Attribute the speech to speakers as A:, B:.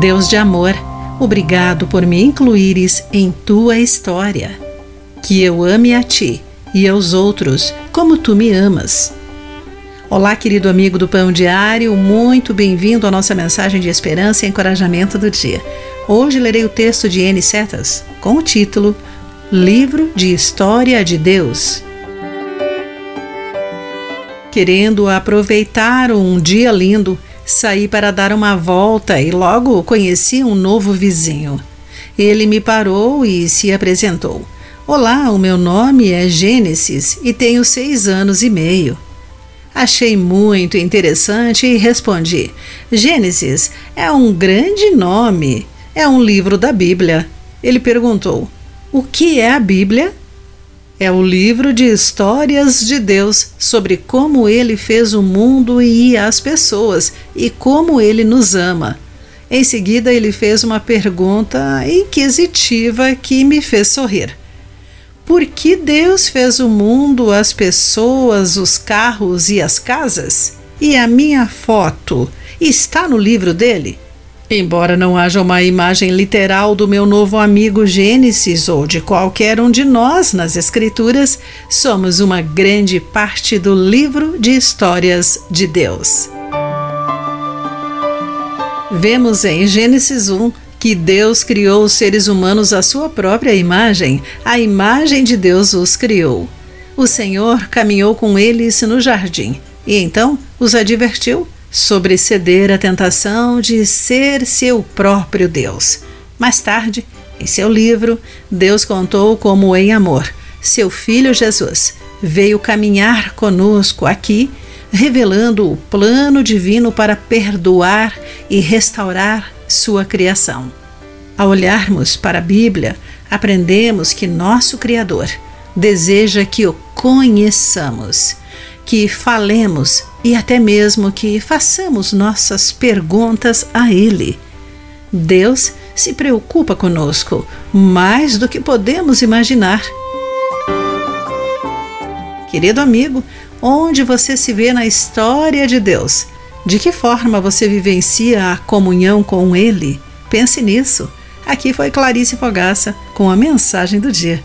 A: Deus de amor, obrigado por me incluires em tua história. Que eu ame a ti e aos outros como tu me amas. Olá, querido amigo do Pão Diário, muito bem-vindo à nossa mensagem de esperança e encorajamento do dia. Hoje lerei o texto de N. Setas com o título Livro de História de Deus. Querendo aproveitar um dia lindo, Saí para dar uma volta e logo conheci um novo vizinho. Ele me parou e se apresentou. Olá, o meu nome é Gênesis e tenho seis anos e meio. Achei muito interessante e respondi: Gênesis é um grande nome, é um livro da Bíblia. Ele perguntou: O que é a Bíblia? É o livro de histórias de Deus sobre como ele fez o mundo e as pessoas e como ele nos ama. Em seguida, ele fez uma pergunta inquisitiva que me fez sorrir. Por que Deus fez o mundo, as pessoas, os carros e as casas? E a minha foto está no livro dele? Embora não haja uma imagem literal do meu novo amigo Gênesis ou de qualquer um de nós nas Escrituras, somos uma grande parte do livro de histórias de Deus. Vemos em Gênesis 1 que Deus criou os seres humanos à sua própria imagem, a imagem de Deus os criou. O Senhor caminhou com eles no jardim e então os advertiu sobre ceder à tentação de ser seu próprio Deus. Mais tarde, em seu livro, Deus contou como, em amor, seu Filho Jesus veio caminhar conosco aqui, revelando o plano divino para perdoar e restaurar sua criação. Ao olharmos para a Bíblia, aprendemos que nosso Criador deseja que o conheçamos que falemos e até mesmo que façamos nossas perguntas a Ele. Deus se preocupa conosco mais do que podemos imaginar. Querido amigo, onde você se vê na história de Deus? De que forma você vivencia a comunhão com Ele? Pense nisso. Aqui foi Clarice Fogaça com a mensagem do dia.